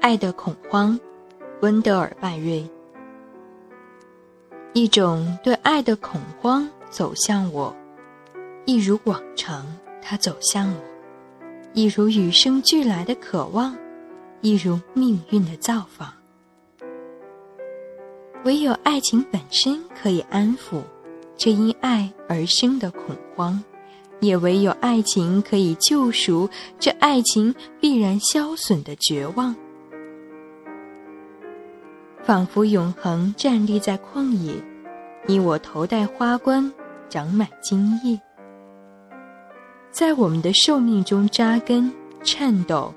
爱的恐慌，温德尔·拜瑞。一种对爱的恐慌走向我，一如往常，它走向我，一如与生俱来的渴望，一如命运的造访。唯有爱情本身可以安抚这因爱而生的恐慌，也唯有爱情可以救赎这爱情必然消损的绝望。仿佛永恒站立在旷野，你我头戴花冠，长满茎叶，在我们的寿命中扎根、颤抖，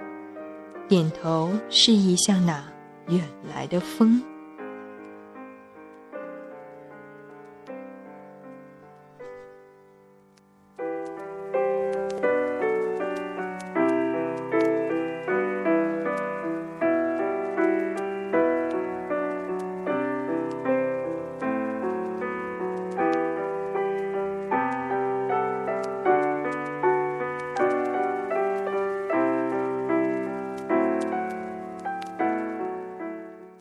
点头示意向那远来的风。